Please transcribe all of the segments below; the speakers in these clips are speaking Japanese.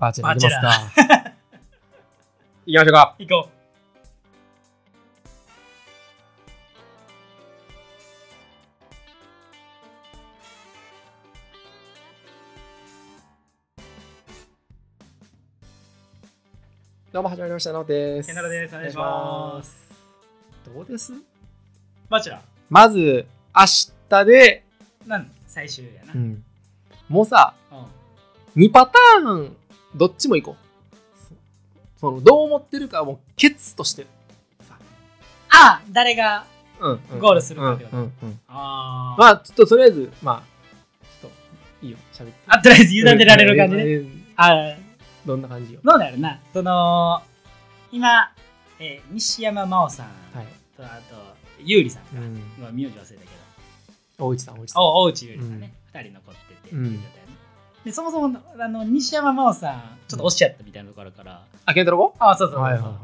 バーチャルやりますか？行きましょうか。行こどうも始まりました、なおでう。す。ケンタロウです。お願いします。どうです？バチェラまず、明日で、ー、なん最終やな。う。ん、もうさ、うん2パターン、どっちも行こう。そのどう思ってるかはもう、ケツとしてる。あ誰が、うん、うんゴールするかってことうんうんうんあー、まあ、ちょっととりあえず、まあ、ちょっと、いいよ、喋って。あ、とりあえず委ねられる感じね。ね。あーどんな感じよ。どうなるな。その、今、えー西山真央さんはい。と、あと、優里さんか。うん。まあ、名字忘れたけど。大内さん、大内さん。お大内優里さんね、二人残っててっていう状態ね、でそもそもあの西山真央さんちょっと押しちゃったみたいなところから、あ、ケンタロウあそうそうそう、はいはいは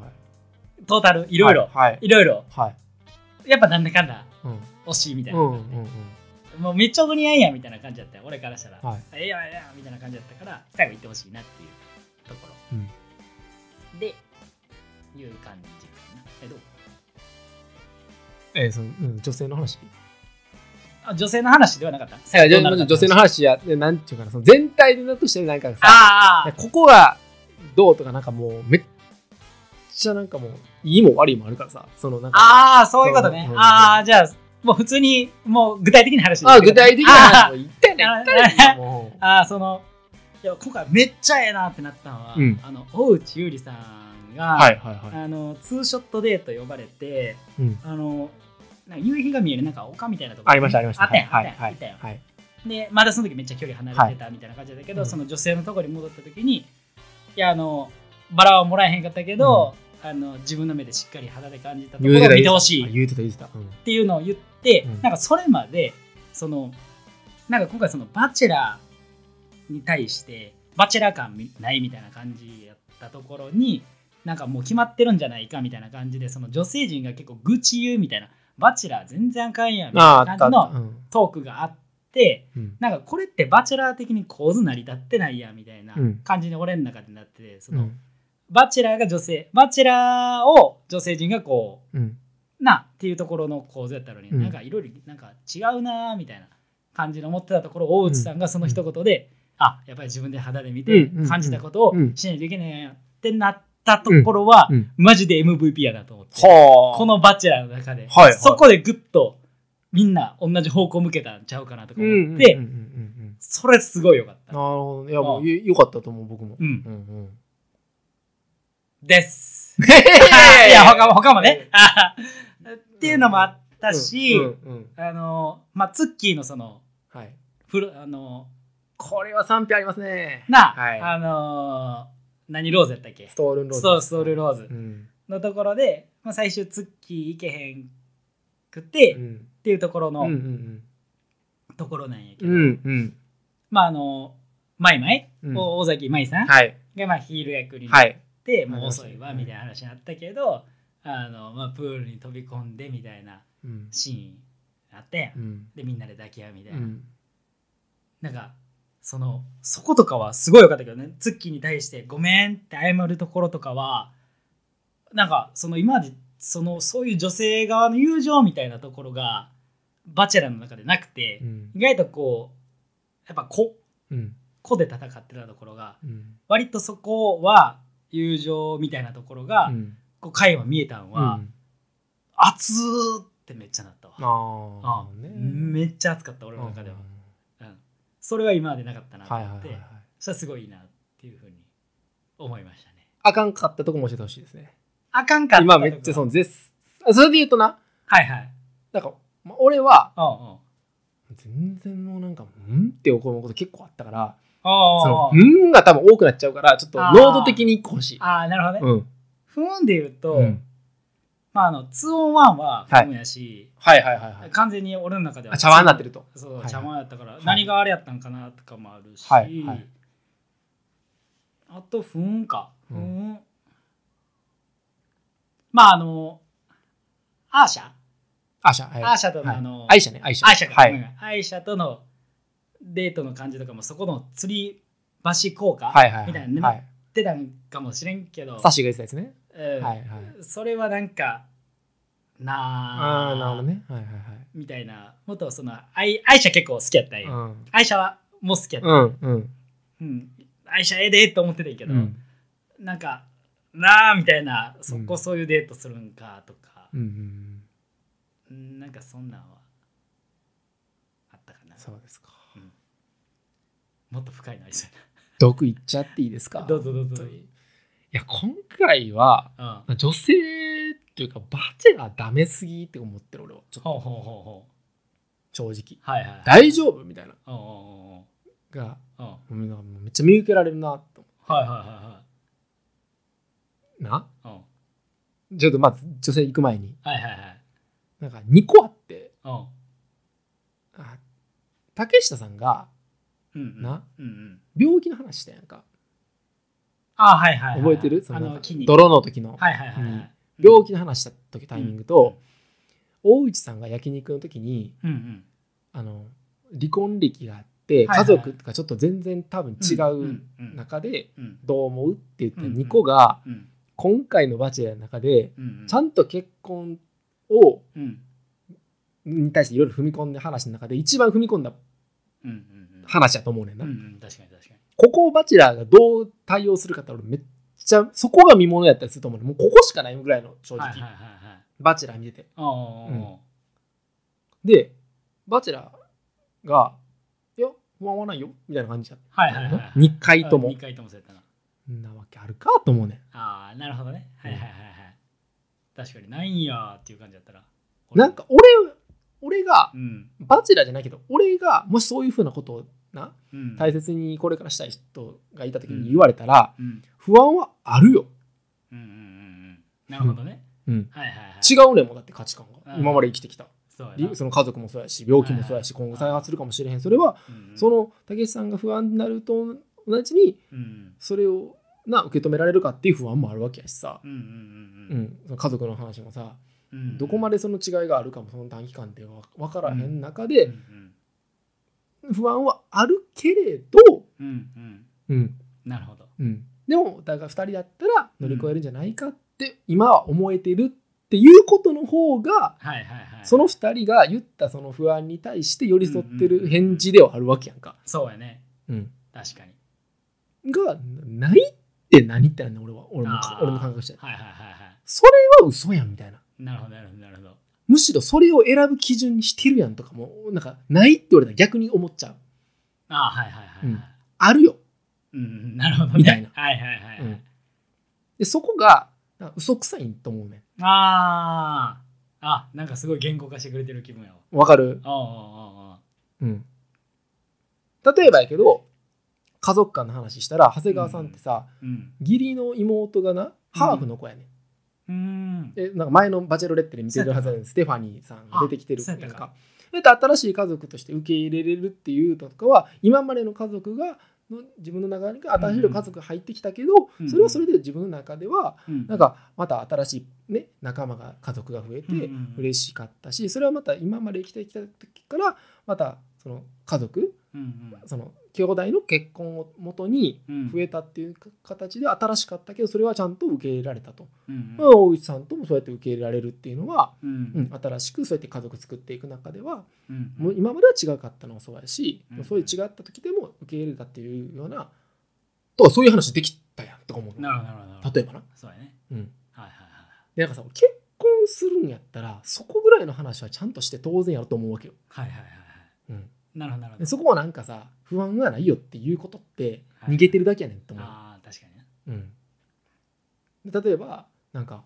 トータルいい。ろいろ、はい。いろいろはい。やっぱなんだかんだうん。惜しいみたいな、うんうんうん。もうめっちゃお似合いやんみたいな感じだったよ俺からしたら、はい。ええやんええやんみたいな感じだったから最後行ってほしいなっていうところ、でいう感じかなえどう？えー、その、うん、女性の話？あ女性の話ではなかった？女性の話や、でなんていうかな、その全体でなとしてなんかさ、ああここがどうとかなんかもうめっちゃなんかもういいも悪いもあるからさ、そのなんか、ああそういうことね。ああじゃあもう普通にもう具体的な話あけど具体的な話も言ってね、あ。ああそのいや今回めっちゃええなってなったのは、うん。あの大内優里さんが、はいはいはい。あのツーショットデート呼ばれてうん。あのなんか夕日が見えるなんか丘みたいなところ。ありましたありました。あったやんはいはいあったはい。でまだその時めっちゃ距離離れてたみたいな感じだけど、うんその女性のところに戻った時にいやあのバラはもらえへんかったけど、あの自分の目でしっかり肌で感じたところを見てほしい。あ言うてた言うてた。うん。っていうのを言って、うん。なんかそれまでそのなんか今回そのバチェラーに対してバチェラー感ないみたいな感じやったところになんかもう決まってるんじゃないかみたいな感じでその女性陣が結構愚痴言うみたいなバチェラー全然あかんやんみたたいな感じのトークがあってうん。なんかこれってバチェラー的に構図成り立ってないやんみたいなうん。感じに俺の中でなっててそうのん。バチェラーが女性バチェラーを女性陣がこううん。なっていうところの構図やったのに、うん。なんかいろいろなんか違うなーみたいな感じの思ってたところ大内さんがその一言で、あやっぱり自分で肌で見てうんうん感じたことをうんしないといけないやんってなったところは、うんマジで MVP やなと思って、はあ。このバチェラーの中で、はいはいそこでグッとみんな同じ方向向けたんちゃうかなとか思って、それすごいよかった。なるほど。いや、もうう、よかったと思う、僕も。うんうんうん。です。い いや他も他もね。っていうのもあったし、あのまあツッキーのそのはい。フルあのこれは賛否ありますね。な、はいあのー何ローズやったっけ？ストールンローズ。そうストールローズうん。のところで、まあ、最終ツッキー行けへんくて、っうん。ていうところの、うんうんところなんやけど、うん。うんうん。まああのマイマイ、うん大崎舞さん？はい。がまあヒール役になっはい。て、もう遅いわはいみたいな話になったけど、あのまあ、プールに飛び込んでみたいなうん。シーンあったやん、うん。でみんなで抱き合うみたいうな、ん。なんかそのそことかはすごい良かったけどねツッキーに対して「ごめん」って謝るところとかはなんかその今までそのそういう女性側の友情みたいなところがバチェラーの中でなくて、うん。意外とこうやっぱ子うん。子で戦ってたところがうん。割とそこは友情みたいなところが、うん。こう会話見えたんは、うん熱ーってめっちゃなったわ。ああ。ね。めっちゃ熱かった俺の中では、うんそれは今までなかったなと思って、はいはいはいはい。それはすごいいいなっていうふうに思いましたね。あかんかったとこも教えてほしいですね。あかんかった今めっちゃその絶それで言うとな、はいはい。なんか、まあ俺はうんうん。全然もうなんか、うんって思うこと結構あったから、そあのうんが多分多くなっちゃうから、ちょっと濃度的に一個欲しい。ああ、なるほどね。うん。不運で言うと、うんまああの、2 on 1は不運やし、はいはいはいはい。完全に俺の中ではあ茶碗になってると。そう、はいはい茶碗やったから、い何があれやったんかなとかもあるし、はいはいあと不運か。う不運。まああの、アーシャアーシャ。はいアーシャとのはいあのアイシャね、アイシャ。アイシャか、はい。アイシャとのデートの感じとかもそこの釣り橋効果、はいはいみたいなはいねってたんかもしれんけど、サッシーが言ってたやつねうんはいはい。それはなんかなあなるほどね。はいはいみたいな。もっとその愛愛車結構好きやったんよ、はい愛車はもう好きやった、うんうん。うん。愛車ええでと思ってたけど、うん。なんかなあみたいなそこそういうデートするんかとか、うんうんうん。なんかそんなんはあったかな。そうですか。もっと深いのありそう毒い っちゃっていいですか？どうぞどうぞや今回はうん。女性っていうかバチェラーダメすぎって思ってる俺は。ちょっと。ほうほうほうほう。正直。はいはい。大丈夫みたいな。うんうんうんがうん。めっちゃ見受けられるなと思はいはうないはい。ちょっとまず女性行く前に。うんはいはいはい。なんか2個あって。うん。あ竹下さんがうんうん。な？うんうん。病気の話したやんかあはいはいはい覚えてる？そあの泥の時の。はいはいはいはい。うん。病気の話した時タイミングと大内さんが焼肉の時にうんうん。あの離婚歴があってはいはい。家族とかちょっと全然多分違ううんうん中でうん。どう思うって言ったうん2個がうん。今回の「バチェラー」の中でうんちゃんと結婚をうん。に対していろいろ踏み込んだ話の中で一番踏み込んだうんうん話だと思うねんうな。んうん。確かに確かにここをバチェラーがどう対応するかって俺めっちゃそこが見ものやったりすると思うもうここしかないぐらいの正直、はいはいはいはい。バチェラー見てて。おーおーおでバチェラーが「いや不安はないよ」みたいな感じだったはいはいはいはい。2回とも。2回ともそうやったな。んなわけあるかと思うね。ああなるほどね。はいはいはいはい確かにないんやーっていう感じだったらんなんか俺俺がうん。バチェラーじゃないけど俺がもしそういうふうなことをなうん。大切にこれからしたい人がいた時に言われたらうん。不安はあるよ、うんうんうんうん。なるほどね。うん、はいはいはい。違うねんもんだって価値観が。うん。今まで生きてきた。そその家族もそうやし病気もそうやしはいはい今後再発するかもしれへん。それはうんうん。その武さんが不安になると同じにうん。それをな受け止められるかっていう不安もあるわけやしさ、うん家族の話もさうんどこまでその違いがあるかもその短期間では分からへん中でうん不安はあるけれど、うんうん。うん。なるほど。うん、でもお互い2人だったら乗り越えるんじゃないかって今は思えてるっていうことの方がはいはいはい。その2人が言ったその不安に対して寄り添ってる返事ではあるわけやんか。そうやね。うん、確かに。がないって何ってなんねん俺は俺も俺の感覚してはいはいはいはい。それは嘘やんみたいな。なるほどなるほどなるほどむしろそれを選ぶ基準にしてるやんとかもなんかないって言われたら逆に思っちゃう。あーはいはいはいはい。あるよ、うんうんなるほどね。みたいな。はいはいはいはい。うん。でそこが嘘くさいと思うねあー。あなんかすごい言語化してくれてる気分やわ。わかる、ああああうん、例えばやけど家族間の話したら長谷川さんってさ、うん。義理の妹がなハーフの子やね、うん。えなんか前のバチェロレッテで見てるはずやねん。ステファニーさんが出てきてるやんか。うや新しい家族として受け入れれるっていうのとかは今までの家族がの自分の中に新しい家族が入ってきたけど、うん。それはそれで自分の中ではうん。なんかまた新しい、ね、仲間が家族が増えて嬉しかったしそれはまた今まで生きてきた時からまたその家族その兄弟の結婚をもとにうん。増えたっていう形で新しかったけどそれはちゃんと受け入れられたと、うんまあ大内さんともそうやって受け入れられるっていうのは、うん。うん、新しくそうやって家族作っていく中ではうんもう今までは違かったのもそうやし、うんそういう違った時でも受け入れたっていうようなとかそういう話できたやんとか思うなるほどなるほど。例えばな、そうやね。うん、はいはいはいでなんかさ結婚するんやったらそこぐらいの話はちゃんとして当然やると思うわけよ、はいはいはいはい。うん、なるほどなるほど。でそこはなんかさ不安がないよっていうことってはい。逃げてるだけやねんって思う、ああ確かにね。うん、で例えばなんか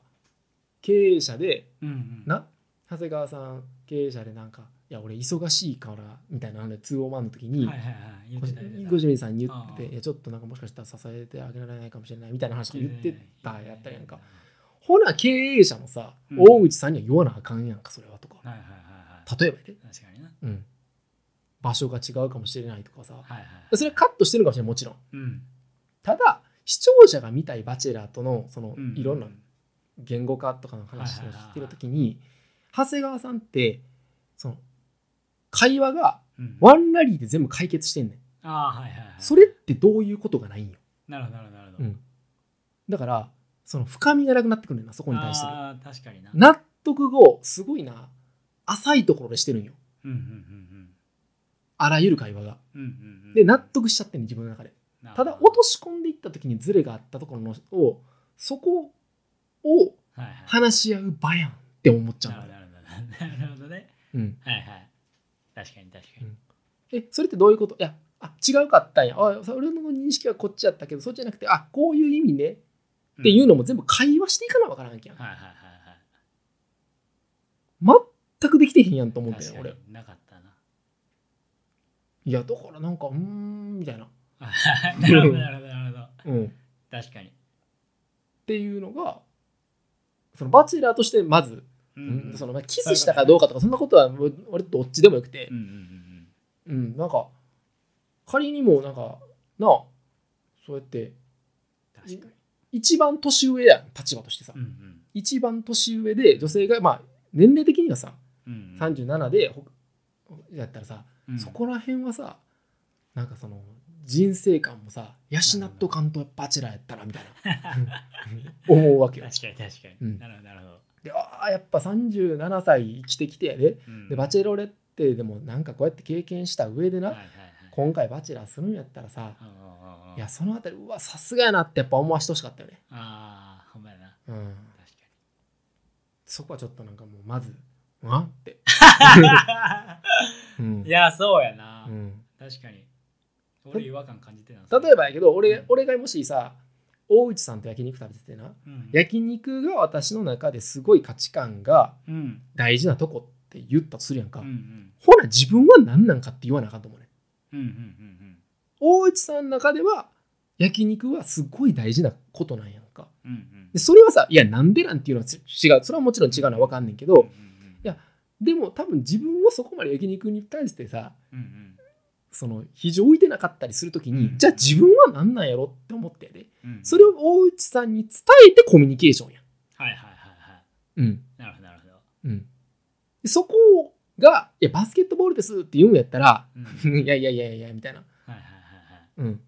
経営者でうんうん。な長谷川さん経営者でなんか「いや俺忙しいから」みたいなので2オーマンの時に、はいはいはい。言ってた言ってた。ごじみさんに言ってていやちょっとなんかもしかしたら支えてあげられないかもしれないみたいな話とか言ってたやったやんか。ほな経営者もさ、うん。大内さんには言わなあかんやんかそれはとか。はいはいはいはい。例えばやで、確かにな。うん、場所が違うかもしれないとかさ。はいはい。それはカットしてるかもしれないもちろん。うん。ただ視聴者が見たいバチェラーとのそのうんいろんな言語化とかの話を聞いてる時に長谷川さんってその会話がうん。ワンラリーで全部解決してんねん。ああはいはいはい。それってどういうことがないんよ、なるほどなるほど。なるほど、うん、だからその深みがなくなってくるんだなそこに対するああ確かにな。納得後すごいな浅いところでしてるんよ。うんうんうんあらゆる会話が。うんうんうん。うんで納得しちゃってんの自分の中で。ただ落とし込んでいった時にズレがあったところのをそこをはいはい。話し合う場やんって思っちゃうの。なるほどなるほど。なるほどね。うん、はいはい。確かに確かに、うん。えそれってどういうこと？いやあ違うかったんや。あそ俺の認識はこっちやったけどそっちじゃなくてあこういう意味ね。っていうのも全部会話していかなわからんきゃん。はいはいはい全くできてへんやんと思ってん俺。なかったいやだからなんかうーんみたいな、な なるほどなるほどなるほど。うん、っ確かに、ていうのがそのバチェラーとしてまず、うんそのまあキスしたかどうかとかそんなことは俺どっちでもよくて。うん、うんうんうん、なんか仮にもなんかなあそうやってうん確かに。一番年上やん立場としてさ、うんうん。一番年上で女性がまあ年齢的にはさうんうん。37でほやったらさ、うん。そこら辺はさなんかその人生観もさ養っとかんとバチェラーやったらみたいな。うん。思うわけよ。確かに確かに、うん。なるほどなるほど、でああやっぱ37歳生きてきてやでうん。でバチェロレッテでもなんかこうやって経験した上でな、はいはいはい。今回バチェラーするんやったらさうんうんうんう。んいやそのあたりうわさすがやなってやっぱ思わしてほしかったよね。ああほんまやな。うん、確そこはちょっとなんかもうまず「うん?」って。いやそうやな、うん。確かに。俺違和感感じてた例えばやけど俺,、うん。俺がもしさ大内さんと焼肉食べててなうん。焼肉が私の中ですごい価値観がうん。大事なとこって言ったとするやんか、うんうん。ほな自分は何なんかって言わなあかんと思うねうんうんうん。大内さんの中では焼肉はすごい大事なことなんやんか。うんうん。でそれはさいやなんでなんていうのは違う。それはもちろん違うのは分かんねんけどうんうん。やでも多分自分はそこまで焼肉に対してさうんうん。その非常置いてなかったりするときに、うん。じゃあ自分は何なんやろって思ってやで。うん。それを大内さんに伝えてコミュニケーションや。んはいはいはいはい。うん。なるほどなるほど。うん、でそこが「いやバスケットボールです」って言うんやったらうん「いやいやいやいや」みたいな、はいはいはいはい。うん、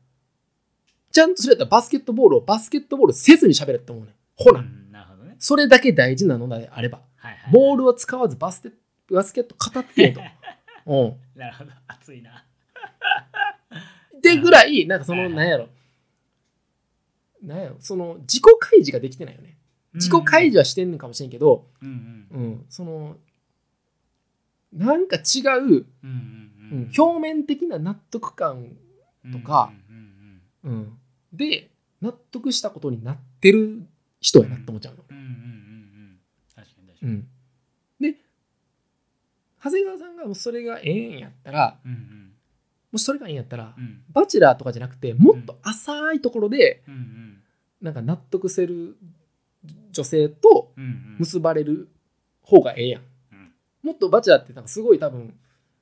ちゃんとそれやったらバスケットボールをバスケットボールせずに喋れって思うねん。ほら、うんなるほどね。それだけ大事なのであれば。はいはいボールを使わずバスケバスケット語ってよと。うん。なるほど。熱いな。でぐらいなんかそのなんやろ。なんやろ。その自己開示ができてないよね。自己開示はしてんのかもしれんけど、うんうん。うん、そのなんか違う、うんうんうん。表面的な納得感とかうんうんうん、で納得したことになってる人やなって思っちゃうの。うんうんうんうん。うん確かに確かに。うん、で長谷川さんがもうそれがええんやったらうんうんもしそれがええんやったら、うんバチェラーとかじゃなくてもっと浅いところでうんうん。なんか納得せる女性とうんうん。結ばれる方がええやん。うん。もっとバチェラーってなんかすごい多分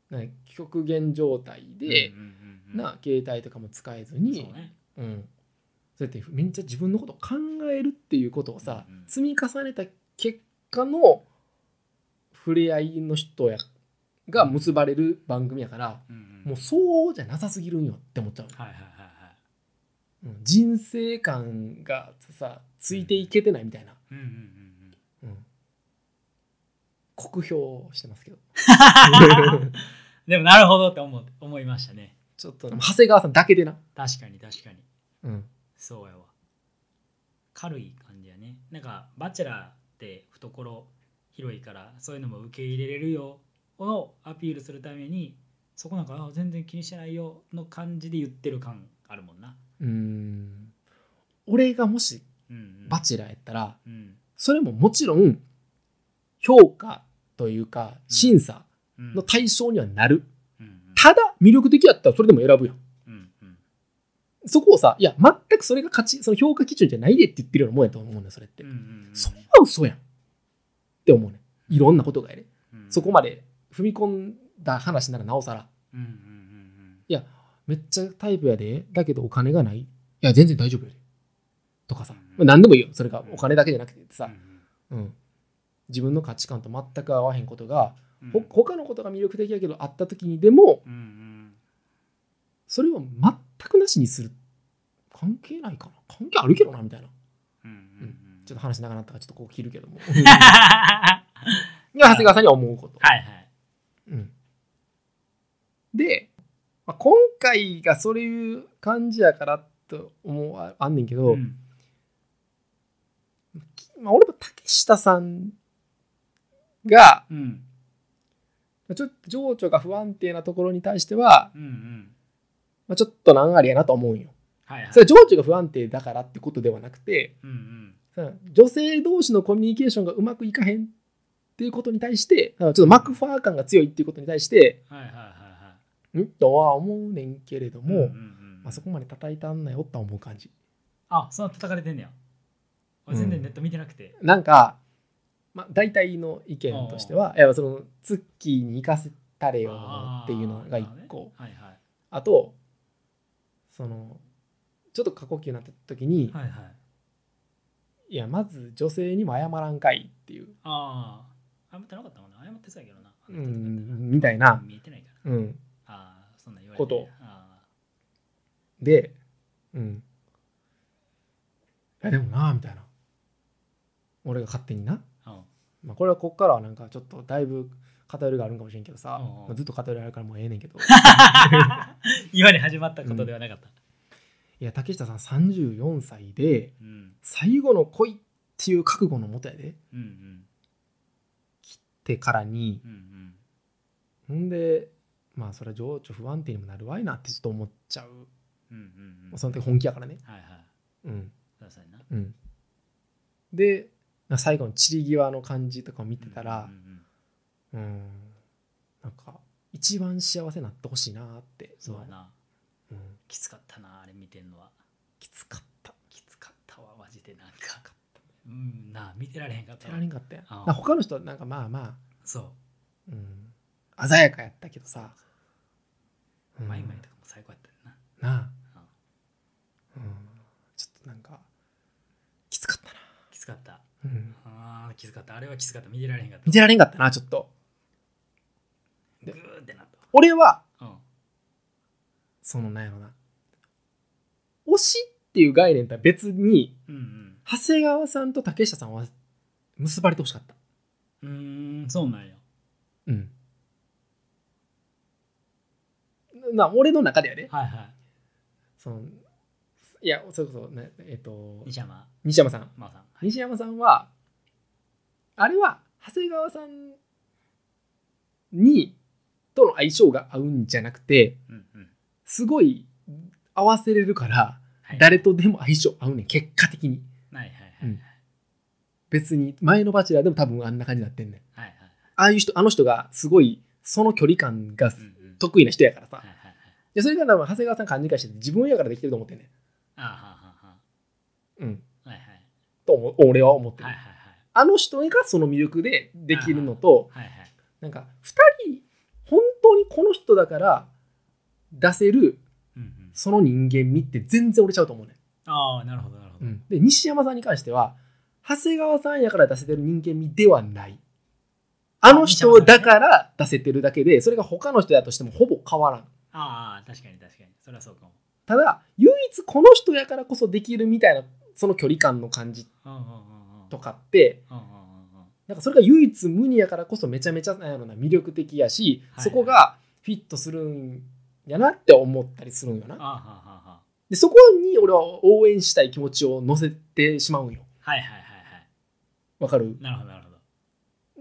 なんか極限状態で、うんうんうんうん。な携帯とかも使えずにそうね。うん、そうやってめっちゃ自分のことを考えるっていうことをさ、うんうん。積み重ねた結果の触れ合いの人やが結ばれる番組やから、うんうん。もうそうじゃなさすぎるんよって思っちゃうの、はいはいはいはい。うん人生観がさついていけてないみたいな、うんうんうんうん。うん。酷評してますけど。でもなるほどって思う思いましたね。ちょっと長谷川さんだけでな、確かに確かに。うん。そうやわ。軽い感じやね。なんかバチェラーって懐広いからそういうのも受け入れれるよ。をアピールするためにそこなんかあ全然気にしてないよの感じで言ってる感あるもんな。うん。俺がもしうんうん。バチェラーやったらうん。それももちろん評価というか審査うん。の対象にはなる、うんうん。ただ魅力的やったらそれでも選ぶようんうん。そこをさいや全くそれが価値その評価基準じゃないでって言ってるようなもんやと思うんだよそれって、うんうんうん。それは嘘やんって思うねいろんなことがやで、うん。そこまで踏み込んだ話ならなおさら。うんうんうんめっちゃタイプやで。だけどお金がない。いや全然大丈夫やで。とかさ、うん。まあ何でもいいよ。それがお金だけじゃなくてうんさ、うん、自分の価値観と全く合わへんことが、うん。ほ他のことが魅力的やけどあった時にでもうんうん。それを全くなしにする。関係ないかな。関係あるけどなみたいな。うんうんうんちょっと話長なったからちょっとこう切るけども。は いはい長谷川さんには思うこと、はい。うん、で、まあ、今回がそういう感じやからと思うああんねんけど、うん。まあ、俺も竹下さんがうん。まあちょっと情緒が不安定なところに対しては、うんうん。まあ、ちょっと難ありやなと思うんよ。はいはい。それは情緒が不安定だからってことではなくてうんうん女性同士のコミュニケーションがうまくいかへんっていうことに対してちょっとマクファー感が強いっていうことに対してはいはいはいはいん。とは思うねんけれども、うんうんうんまあ、そこまで叩いたんなよとは思う感じ。あそんな叩かれてんねや。俺全然ネット見てなくて。なんか、まあ、大体の意見としては、いやそのツッキーに行かせたれよっていうのが一個。はいはい。あと、その、ちょっと過呼吸になった時に、はいはいいや、まず女性にも謝らんかいっていう、ああ謝ってなかったもんな謝ってそうやけどな。うん、みたいな、見えてないから。うん、ああそんなん言われて。こと。あで、うん。いや、でもな、みたいな。俺が勝手にな。あうん。まあ、これはこっからはなんかちょっとだいぶ偏りがあるんかもしれんけどさ、うんうん。まあずっと偏りあるからもうええねんけど。今に始まったことではなかったいや、竹下さん34歳で、うん最後の恋っていう覚悟のもとやで、うんうんってからに、うんうんほんで、まあそれは情緒不安定にもなるわいなってちょっと思っちゃう。うんうんうんその時本気やからね。はいはいうん。そうん。で、な最後の散り際の感じとかを見てたらうん、うんなんか、一番幸せになってほしいなって。そうやなうん。きつかったなあれ見てんのは。きつかった。きつかったわマジでなんか。うんなあ見てられへんかった手わられんかったや。ん。あ他の人はなんかまあまそう。あ、うん、鮮やかやったけどさ。うん。マイマイとかも最高やったよな。なあ。あ、うん、ちょっとなんかきつかったな、きつかった。うん、あーきつかった。あれはきつかった。見てられへんかった。見てられんかったなちょっと。グーってなった。俺はうん。そのなんやろな推しっていう概念とは別にうんうん。長谷川さんと竹下さんは結ばれてほしかった。うーんそうなんや。うん。な俺の中ではね。はいはい。そのいやそれこそねえっ、と西山。西山さん。真央さん。西山さんはあれは長谷川さんにとの相性が合うんじゃなくてうんうん。すごい合わせれるからはい誰とでも相性合うねん結果的に。はいはいはいうん。別に前のバチェラーでも多分あんな感じになってんねん。はいはいああいう人あの人がすごいその距離感がうんうん。得意な人やからさ。はいはいはい。でそれが多分長谷川さん勘違いしてて自分やからできてると思ってんねん。あーはーは。うん。ーはーはいはい。と思俺は思ってる、はいはいあの人がその魅力でできるのとはいはいはい。なんか2人本当にこの人だから出せるうんうんその人間味って全然俺ちゃうと思うねああなるほどなるほど。ん、で西山さんに関しては長谷川さんやから出せてる人間味ではない。あの人だから出せてるだけでそれが他の人だとしてもほぼ変わらん。ああ確かに確かに。それはそうかも。ただ唯一この人やからこそできるみたいなその距離感の感じとかってなんかそれが唯一無二やからこそめちゃめちゃなんやろな魅力的やし、はい。そこがフィットするんやなって思ったりするんよな。あーはーはーはでそこに俺は応援したい気持ちを乗せてしまうんよ。ーはいはいはいはい。わかる？なるほどなるほど。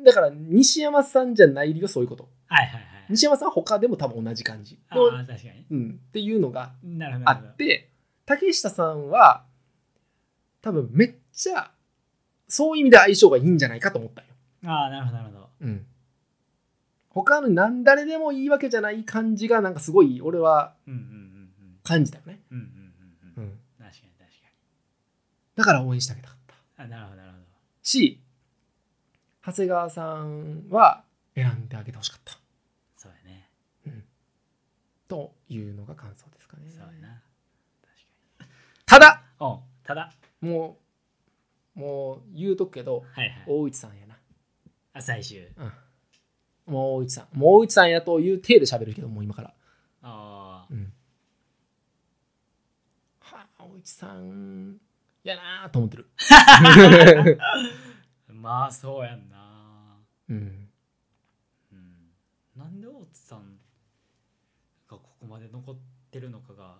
だから西山さんじゃない理由はそういうこと。はいはいはい。西山さんは他でも多分同じ感じ。あのあ確かに。うん、っていうのがなるほどあなるほど。って竹下さんは多分めっちゃそういう意味で相性がいいんじゃないかと思ったんよ、ああなるほどなるほど。うん、他の何誰でもいいわけじゃない感じがなんかすごい俺はうんうんうんうん。感じたよね、だから応援してあげたかったにあなるほどなるほど。し長谷川さんは選んであげてほしかった。そうやね。というのが感想ですかね。そうやな。確ただ！ただ。もうもう言うとくけどはいはい。大内さんやな。あ最終。うんもう大内さん。もう大内さんやという体で喋るけどもう今から、ああうん、青木さんやなーと思ってる。まあそうやんな。うん。うん。なんで大津さんがここまで残ってるのかが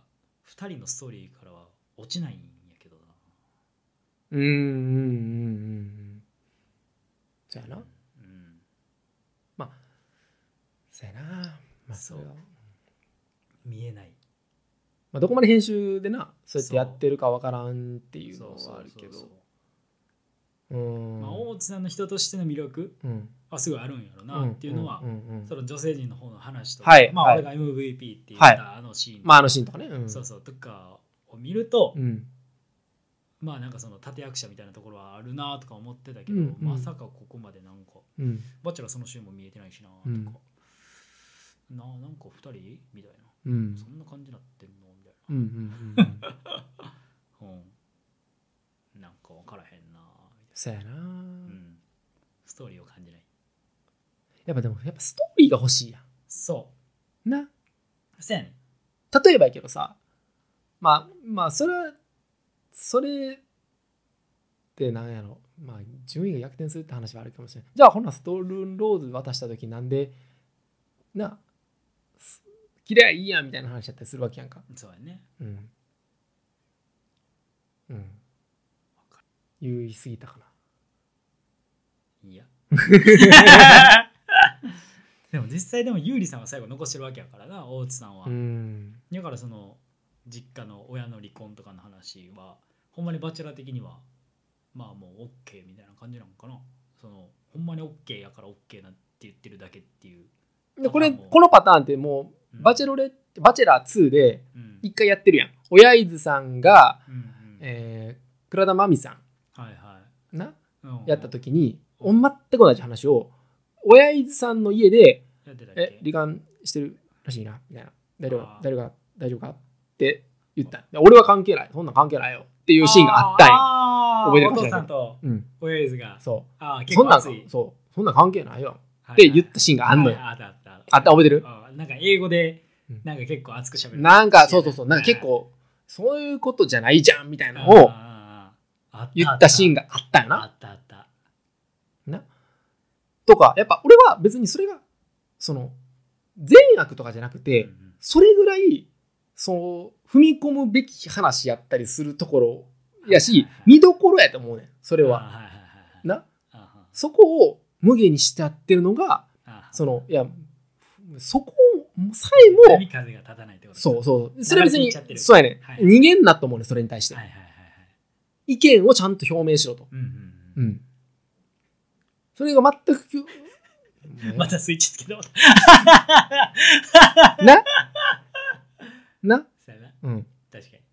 2人のストーリーからは落ちないんやけどな。うんうんうんうんそうやな。うんそうやな。まあそれは。見えない。まあ、どこまで編集でなそうやってやってるかわからんっていうのそうはあるけど。そうん。まあ、大津さんの人としての魅力うん。はすごいあるんやろなっていうのは、その女性陣の方の話とか、まあ、はい。はい俺が MVP って言ったあのシーン、まああのシーンとかね。うん。そうそうとかを見ると、うん。まあなんかその立役者みたいなところはあるなとか思ってたけど、うんうん。まさかここまでなんかうん。バチェラーそのシーンも見えてないしなとか、うんななんか2人？みたいな、うん。そんな感じになってんの？みたいうんうんうんな、うん、なんか分からへんなみそうやなうん、ストーリーを感じない。やっぱでもやっぱストーリーが欲しいやそう。な。そうやね例えばやけどさまあまあそれはそれってなんやろ。まあ順位が逆転するって話はあるかもしれないじゃあほなストールンローズ渡した時なんでなす切りゃいいやんみたいな話だったりするわけやんか。そうやね。うん。うん。言い過ぎたかな。いや。でも実際でも優里さんは最後残してるわけやからな大津さんは、うん。だからその実家の親の離婚とかの話はほんまにバチェラー的にはまあもう OK みたいな感じなのかな。そのほんまに OK やから OK なって言ってるだけっていう、でこれこのパターンってもううん。バチェロレバチェラー2でうん。一回やってるやん。親伊豆さんが、うんうん。えー倉田真美さん。はいはな、い、うん。やった時に、う全く同じ話を親伊豆さんの家で「やってたっけ？え離婚してるらしいな」みたいな「大丈夫大丈夫か？大丈夫か?」って言った。で俺は関係ない。そんなん関係ないよ。っていうシーンがあったんや。あー。覚えてるか？お父さんとうん。親伊豆がう。そんなん結構熱い。そう。そんなん関係ないよ。っって言ったシーンがあんのよ。あったあった覚えてる？あなんか英語でうん。なんか結構熱くしゃべる。なんかそうそうそう。なんか結構そういうことじゃないじゃんみたいなのを言ったシーンががあったよあなったあった。な。とかやっぱ俺は別にそれがその善悪とかじゃなくて、うんうん。それぐらいそう踏み込むべき話やったりするところやし見どころやと思うねんそれは。あはいはいはいはい。な。あそこを無限にしてやってるのがあそのいやそこさえも波風が立たないってことそうそう。それは別にそうやね。ん、はい逃げんなと思うねんそれに対して、はいはいはいはい。意見をちゃんと表明しろと。うんうんううん。ん、それが全く またスイッチつけても。らっなな、うん、確かに。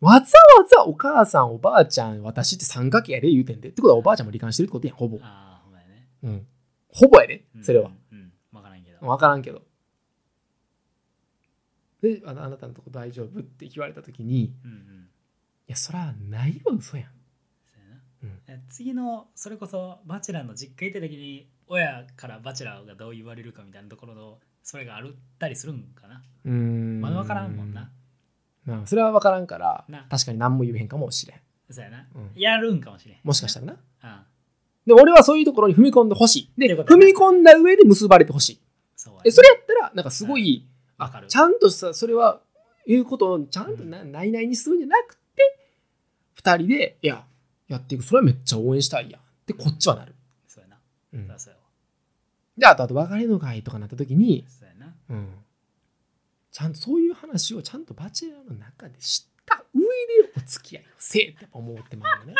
わざわざお母さんおばあちゃん私って三角形やで言うてんで。ってことはおばあちゃんも離婚してるってことやんほぼ、ああほんまやね。うん、ほぼやでうんそれは、うんうん分からんけど。であなたのとこ大丈夫？って言われた時にいうんうん。やそらないわ嘘やん。そうやな。うん。え次のそれこそバチェラーの実家行った時に親からバチェラーがどう言われるかみたいなところのそれがあるったりするんかな？うーん。まだ分からんもんな。まあそれは分からんからな。確かに何も言えへんかもしれん。そうやな、うん。やるんかもしれん。もしかしたらな。らで俺はそういうところに踏み込んでほしい。で踏み込んだ上で結ばれてほしいそうやなえそれやったらなんかすごい、あわかる。ちゃんとさそれは言うことをちゃんとな内々にするんじゃなくて2人でいややっていく。それはめっちゃ応援したいやんってこっちはなる、そうやな。うん。そうやそうやわ。であとあと別れの会とかなった時に、そうやな。うん、ちゃんとそういう話をちゃんとバチェラーの中で知った上でお付き合いをせえってやっぱ思ってまうよね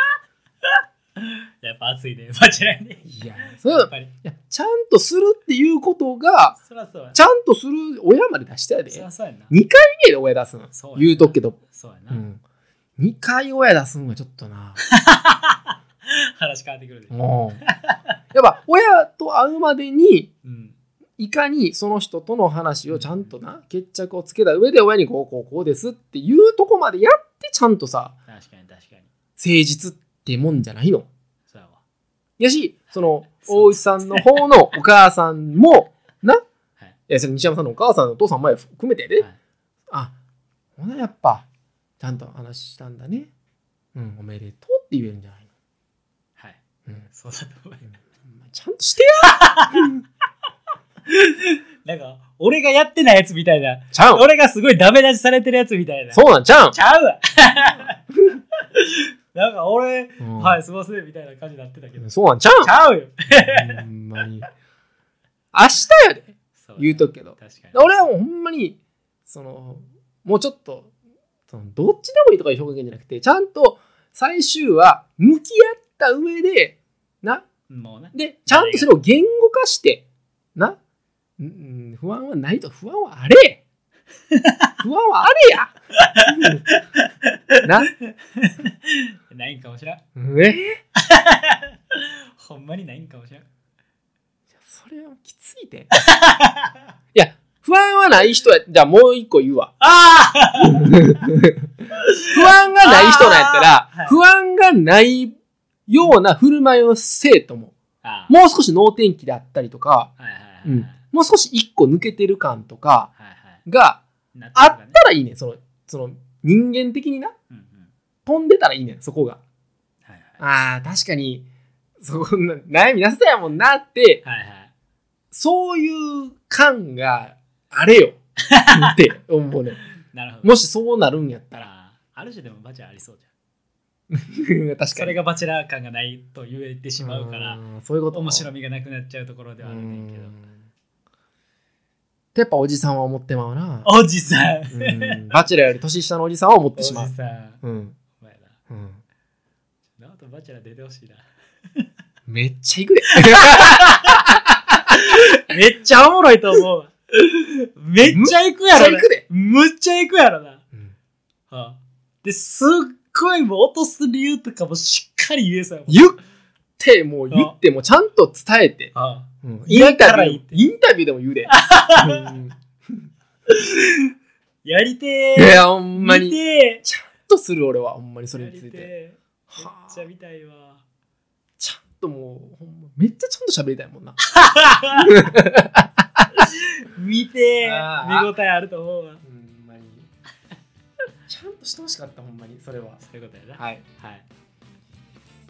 やっぱ熱いね。バチェラーねいやそやっぱり。いやちゃんとするっていうことがそらそうやちゃんとする親まで出したやで。そらそうやな。2回目で親出すの。そうやな。言うとくけど。そうやな、うん、2回親出すんはちょっとな。話変わってくるで、もうやっぱ親と会うまでにうん、いかにその人との話をちゃんとな決着をつけた上で親にこうこうこうですっていうとこまでやってちゃんとさ確かに確かに。誠実ってもんじゃないの。そうやわ。やしその 大内さんの方のお母さんも ない。はいやそれ西山さんのお母さんのお父さん前含めてやで、はい。あほなやっぱちゃんと話したんだね。うんおめでとうって言えるんじゃないはい。の、うん、そうだと思いますちゃんとしてや なんか俺がやってないやつみたいな。ちゃう。ん俺がすごいダメ出しされてるやつみたいな。そうなんちゃう。んちゃうわなんか俺、うん。はいすいませんみたいな感じになってたけど。そうなんちゃう？んちゃうよ。ほんまに。明日やでそう言うとくけど。確かに。俺はもうほんまにそのもうちょっとそのどっちでもいいとかいう表現じゃなくてちゃんと最終は向き合った上でな。もうね。でちゃんとそれを言語化してな。うんうん不安はないと。不安はあれ不安はあれや。な。ないんかもしらん。え？ほんまにないんかもしらん。それはきついでいや不安はない人や。じゃあもう一個言うわ。あ不安がない人なんやったら、あー！はい。不安がないような振る舞いをせえともあもう少し能天気であったりとか、はいはいはいはい。うん。もう少し一個抜けてる感とかがなあっねたらいいね。んそのその人間的にな。うんうん。飛んでたらいいね。んそこが。はいはい。あー確かに。そこな悩みなさそうやもんなって。はいはい。そういう感があれよ。って思うね。なるほど。もしそうなるんやったら。ある種でもバチェありそうじゃん。確かに。それがバチェラー感がないと言えてしまうからんそういうこと面白みがなくなっちゃうところではあるねんけどやっぱおじさんは思ってまうな。おじさん。うん。バチェラーより年下のおじさんは思っおじてしまう。さん。うん。お前な。うん。ナオトバチェラー出てほしいな。めっちゃいくで。めっちゃおもろいと思う。わめっちゃ行くやろな。めっちゃ行くで。むっちゃ行くやろな、うん。はあ。ですっごいもう落とす理由とかもしっかり言えそうやもん。言ってもう言ってもちゃんと伝えて。はあうん。インタビュー。インタビューでも言うで。う んやりていーやほんま見にてちゃんとする俺はほんまにそれについて。ーめっはあ。ちゃ見たいわ。ちゃんともうほんまめっちゃちゃんと喋りたいもんな。見てー。見応えあると思うわ。ほんまに。ちゃんとしてほしかったほんまに。それは。そういうことやな。はい。はい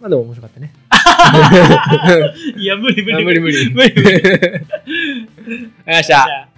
まあでも面白かったね。いや無理無理あ無理無理。無理無理。あ りがとうございました